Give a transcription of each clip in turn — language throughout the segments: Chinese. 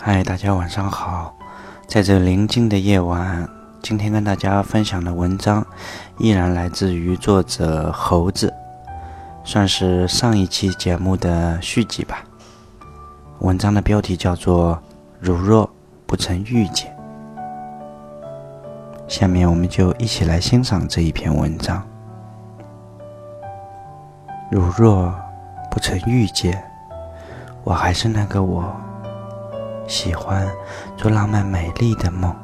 嗨，大家晚上好！在这宁静的夜晚，今天跟大家分享的文章依然来自于作者猴子，算是上一期节目的续集吧。文章的标题叫做《如若不曾遇见》。下面我们就一起来欣赏这一篇文章。如若不曾遇见，我还是那个我。喜欢做浪漫美丽的梦，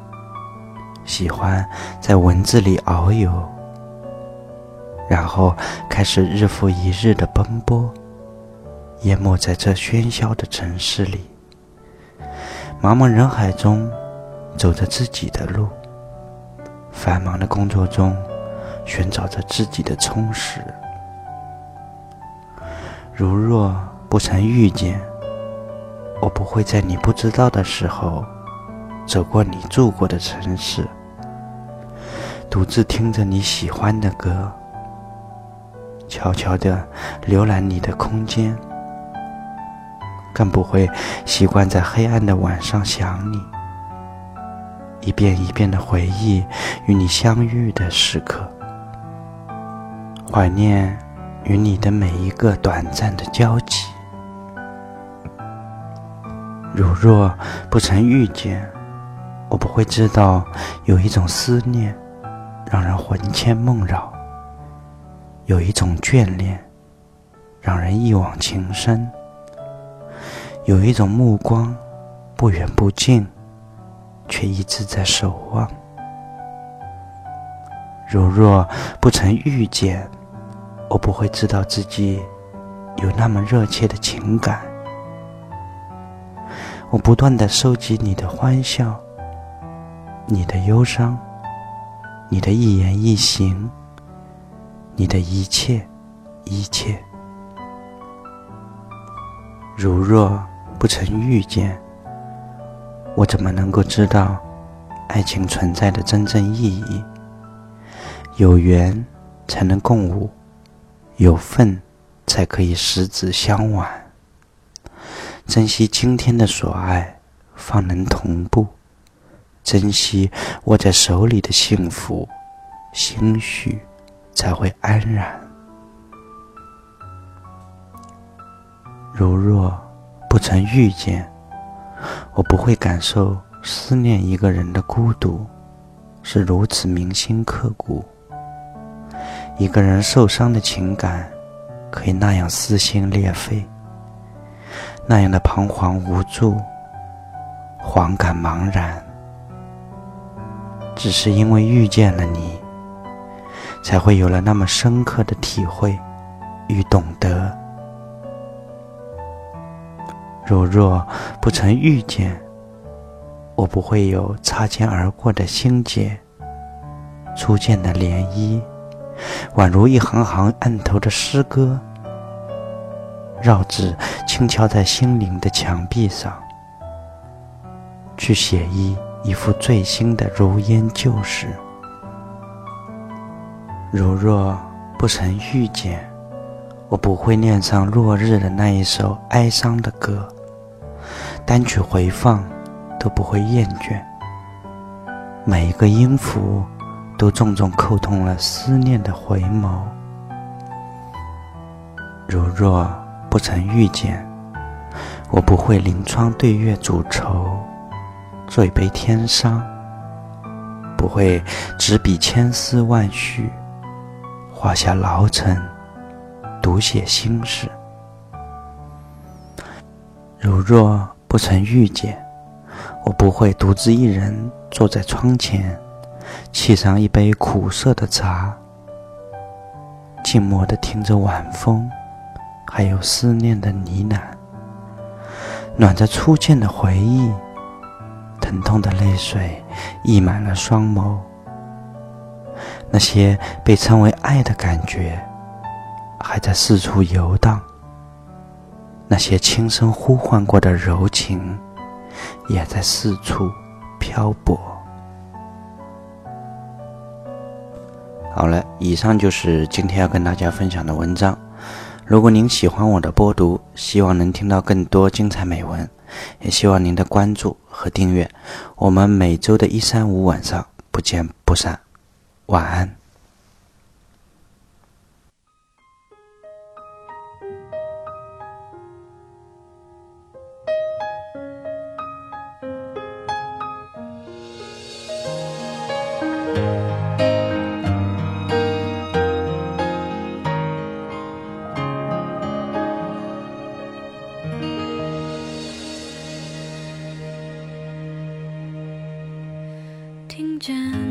喜欢在文字里遨游，然后开始日复一日的奔波，淹没在这喧嚣的城市里，茫茫人海中走着自己的路，繁忙的工作中寻找着自己的充实。如若不曾遇见。我不会在你不知道的时候，走过你住过的城市，独自听着你喜欢的歌，悄悄地浏览你的空间，更不会习惯在黑暗的晚上想你，一遍一遍的回忆与你相遇的时刻，怀念与你的每一个短暂的交集。如若不曾遇见，我不会知道有一种思念，让人魂牵梦绕；有一种眷恋，让人一往情深；有一种目光，不远不近，却一直在守望。如若不曾遇见，我不会知道自己有那么热切的情感。我不断的收集你的欢笑，你的忧伤，你的一言一行，你的一切一切。如若不曾遇见，我怎么能够知道爱情存在的真正意义？有缘才能共舞，有份才可以十指相挽。珍惜今天的所爱，方能同步；珍惜握在手里的幸福，心绪才会安然。如若不曾遇见，我不会感受思念一个人的孤独是如此铭心刻骨。一个人受伤的情感，可以那样撕心裂肺。那样的彷徨无助、惶感茫然，只是因为遇见了你，才会有了那么深刻的体会与懂得。如若不曾遇见，我不会有擦肩而过的心结、初见的涟漪，宛如一行行案头的诗歌。绕指轻敲在心灵的墙壁上，去写一一幅最新的如烟旧事。如若不曾遇见，我不会念上落日的那一首哀伤的歌，单曲回放都不会厌倦，每一个音符都重重扣痛了思念的回眸。如若。不曾遇见，我不会临窗对月煮愁，做一杯天伤；不会执笔千丝万绪，画下老尘，读写心事。如若不曾遇见，我不会独自一人坐在窗前，沏上一杯苦涩的茶，静默地听着晚风。还有思念的呢喃，暖着初见的回忆，疼痛的泪水溢满了双眸。那些被称为爱的感觉，还在四处游荡；那些轻声呼唤过的柔情，也在四处漂泊。好了，以上就是今天要跟大家分享的文章。如果您喜欢我的播读，希望能听到更多精彩美文，也希望您的关注和订阅。我们每周的一三五晚上不见不散。晚安。间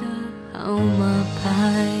号码牌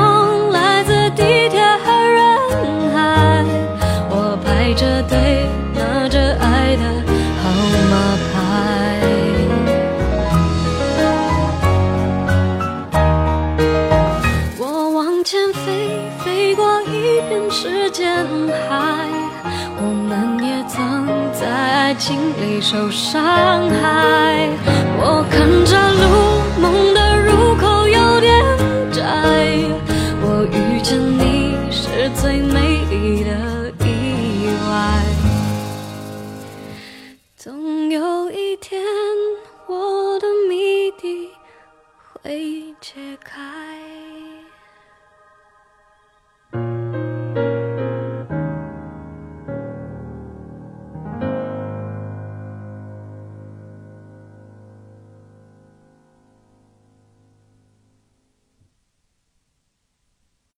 心里受伤害。我看着